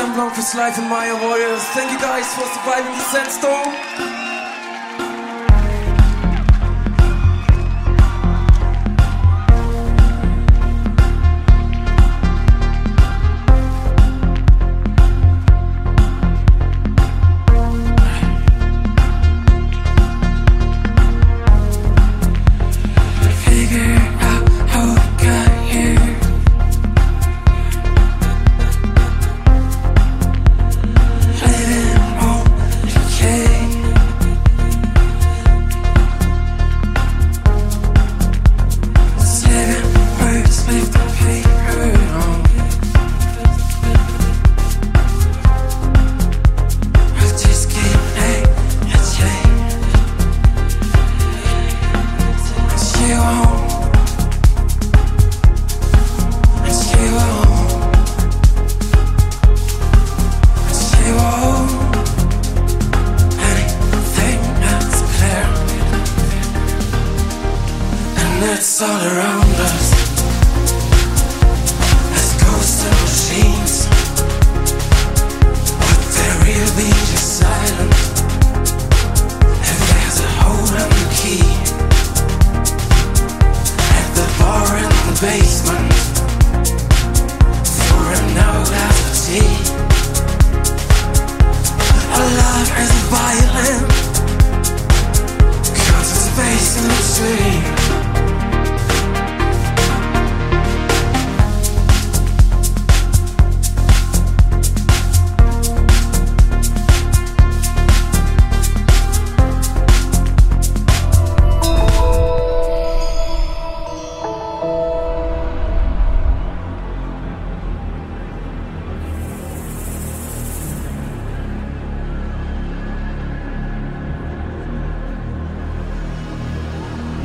I'm long for life in Maya Warriors. Thank you guys for surviving the sandstorm.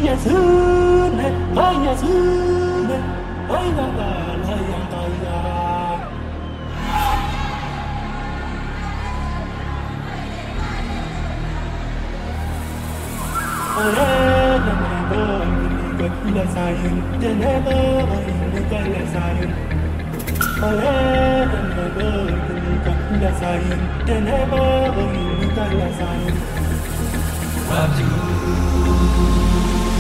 예수네 you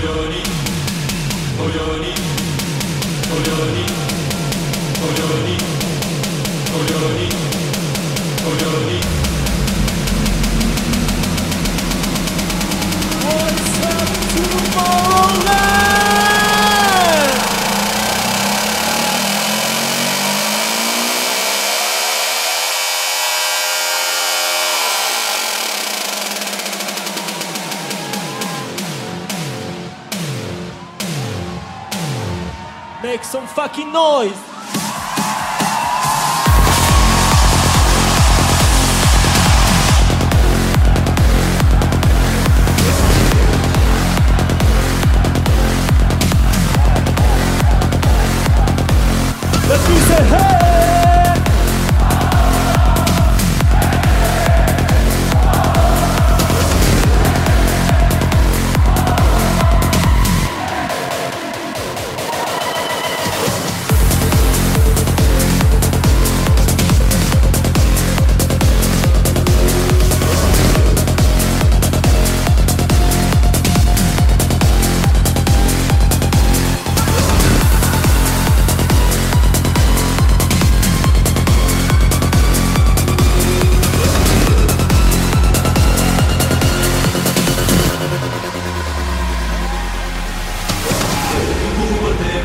호연이 호연이 호연이 호연이 호연이 호연이. para noise. nós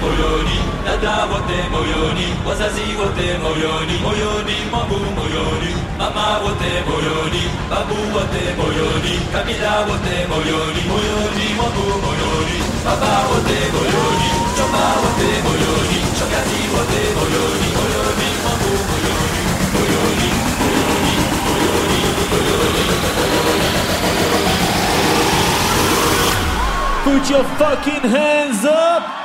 もように灘をてもようにわさしをてもようにもようにもぶもようにママをてもようにバブをてもように涙をてもようにもようにもぶもようにパパをてもようにちょまをてもようにちょかじをてもようにもようにもぶもようにもようにもようにもようにもように Put your fucking hands up!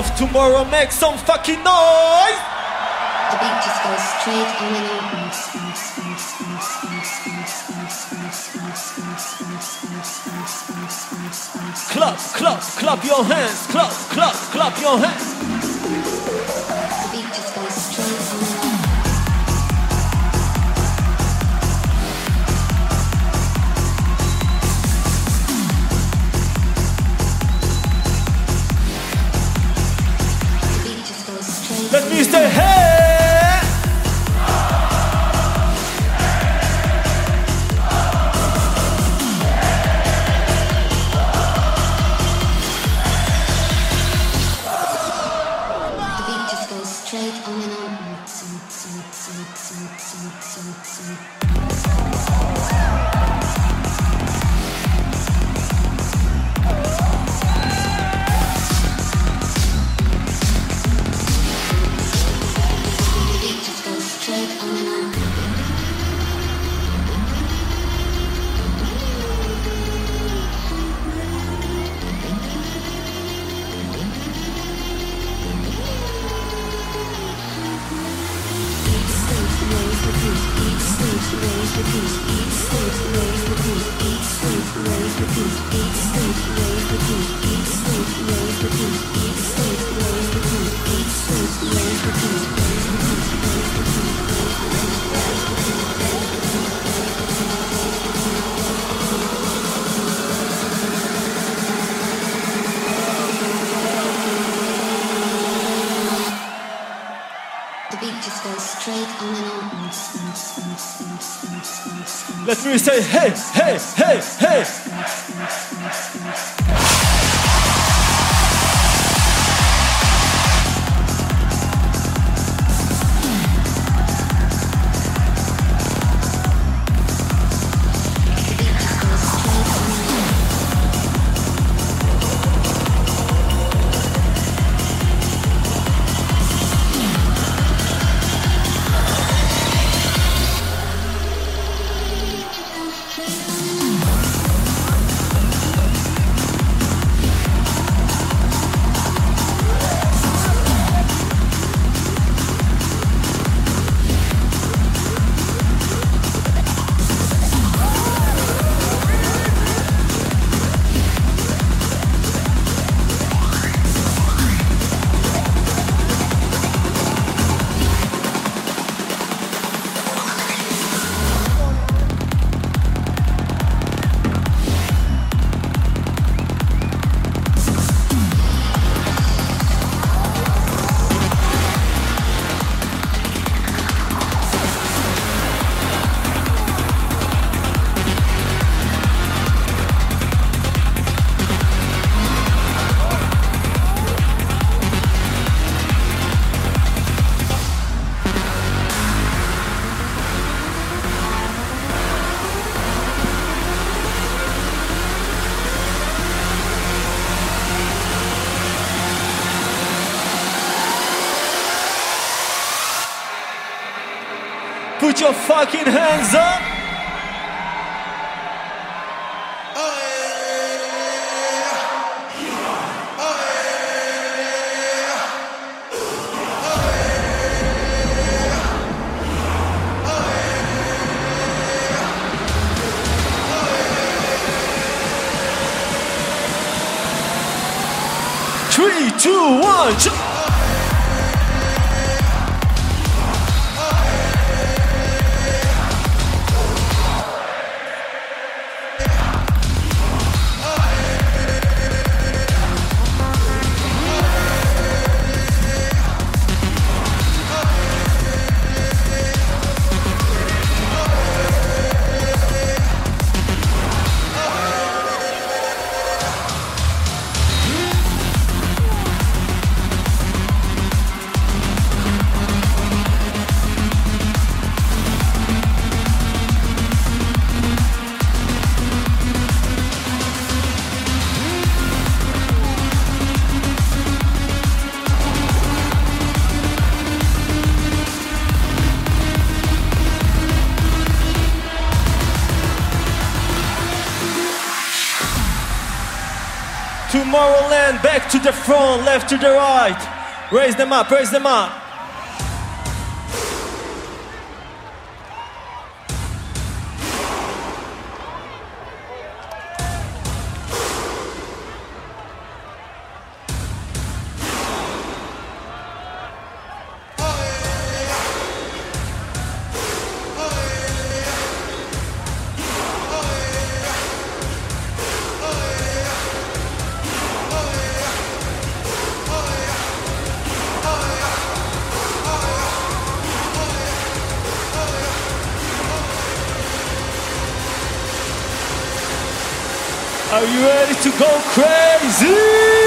of tomorrow, make some fucking noise! The beat just goes straight and on. Clap, clap, clap your hands, clap, clap, clap your hands. Let me say hey, hey, hey, hey! Your fucking hands up! Back to the front, left to the right. Raise them up, raise them up. Are you ready to go crazy?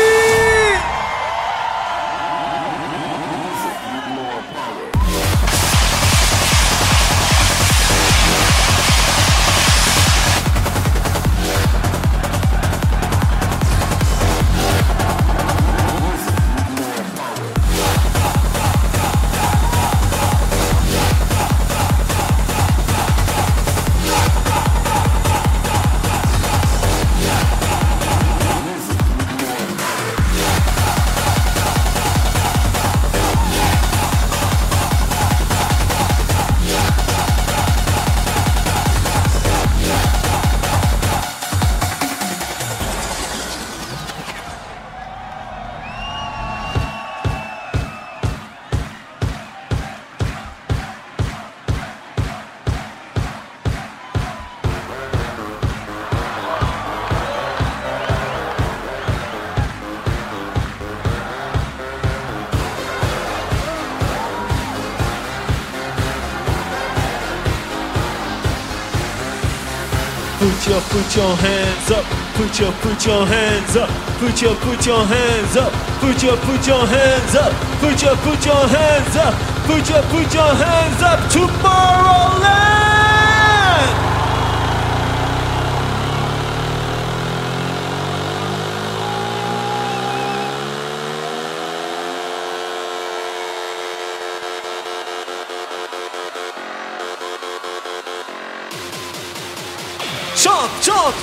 Put your put your hands up. Put your put your hands up. Put your put your hands up. Put your put your hands up. Put your put your hands up. Put your put your hands up. Tomorrowland.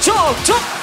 ちょ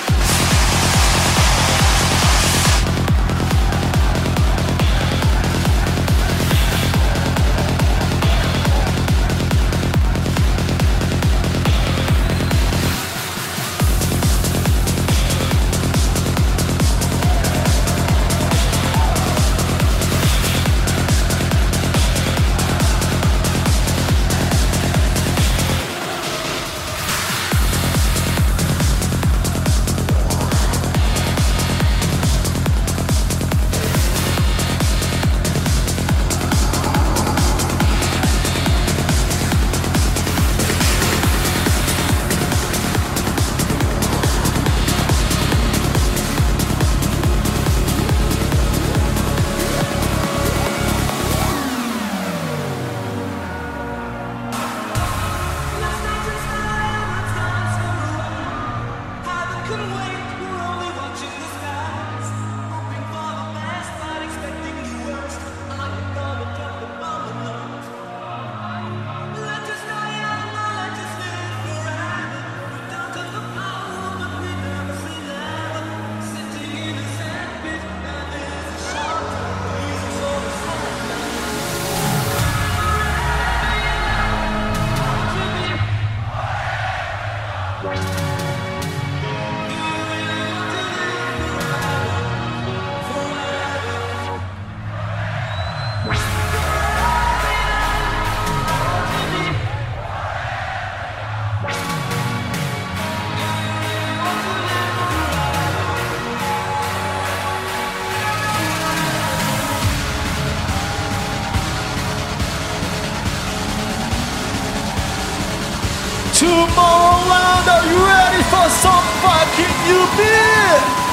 Tomorrowland, are you ready for some fucking new beer?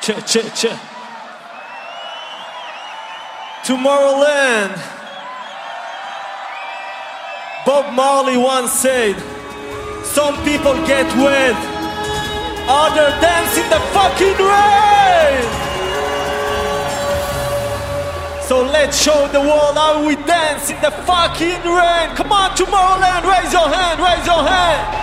Ch ch ch. Tomorrowland. Bob Marley once said, Some people get wet, others dance in the fucking rain. So let's show the world how we dance in the fucking rain. Come on, Tomorrowland, raise your hand, raise your hand.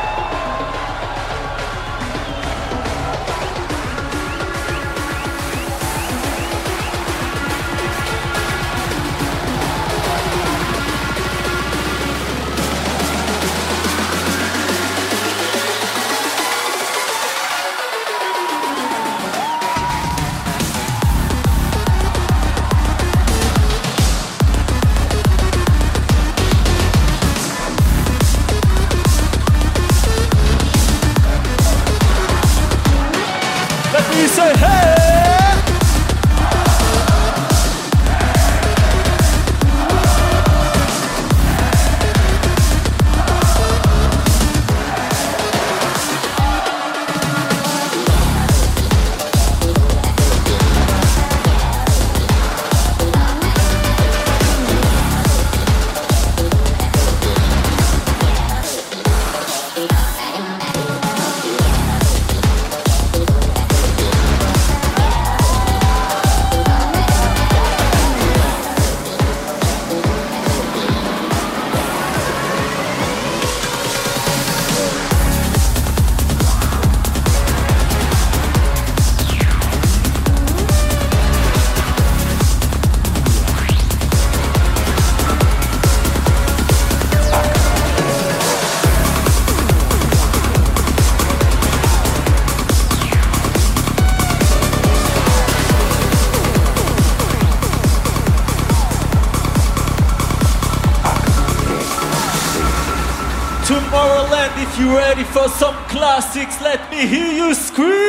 For some classics, let me hear you scream!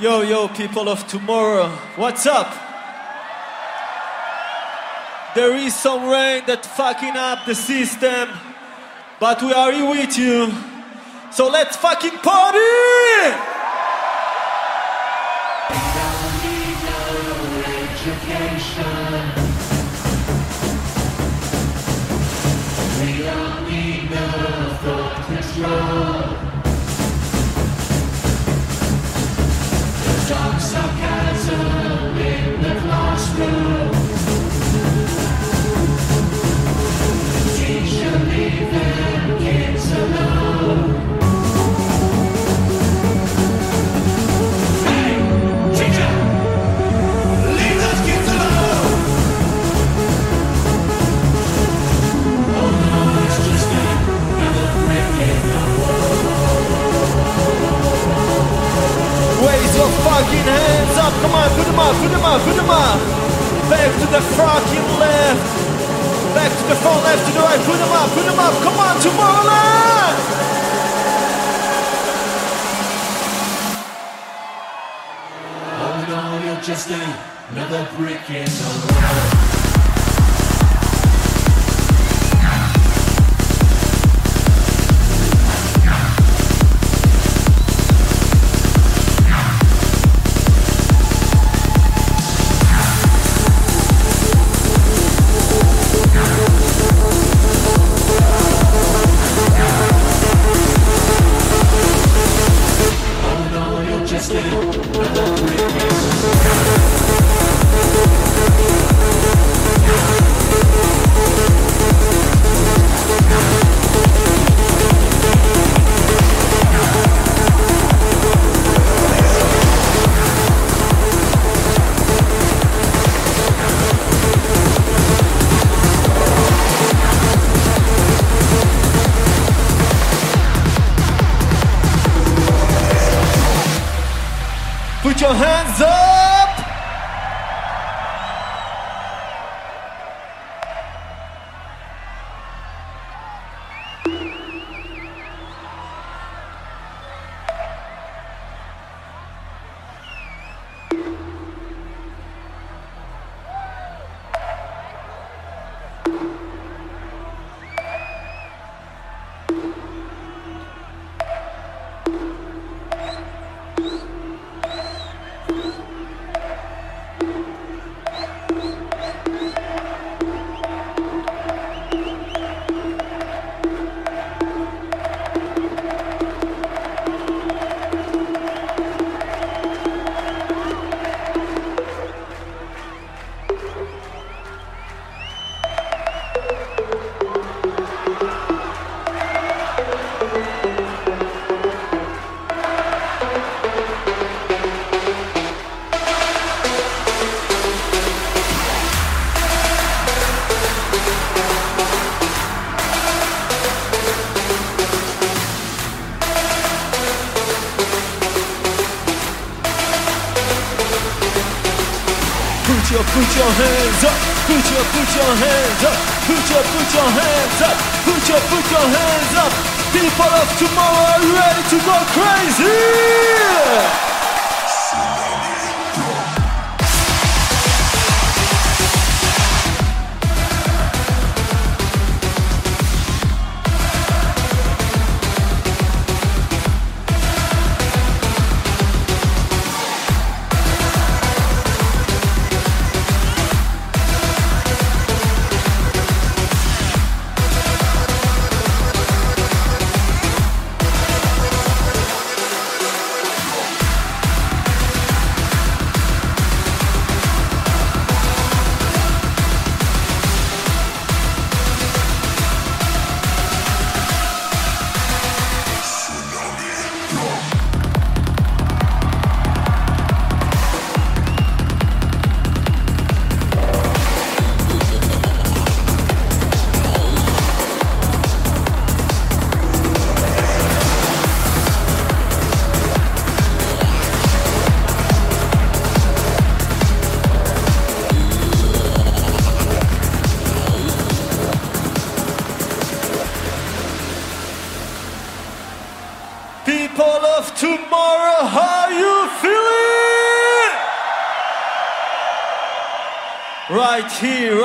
Yo, yo, people of tomorrow, what's up? There is some rain that fucking up the system, but we are here with you. So let's fucking party! Raise your fucking hands up. Come on, put them up, put them up, put them up. Back to the fucking left. Back to the front, left to the right. Put them up, put them up. Come on, Tomorrowland. Just another brick in the wall.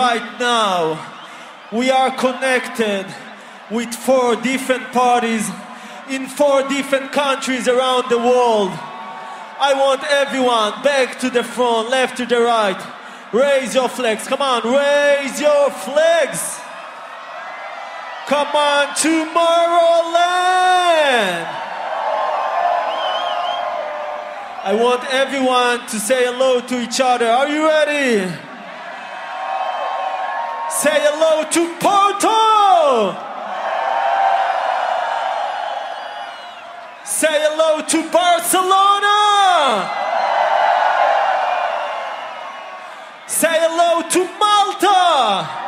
Right now, we are connected with four different parties in four different countries around the world. I want everyone back to the front, left to the right. Raise your flags. Come on, raise your flags. Come on, Tomorrowland. I want everyone to say hello to each other. Are you ready? Say hello to Porto. Say hello to Barcelona. Say hello to Malta.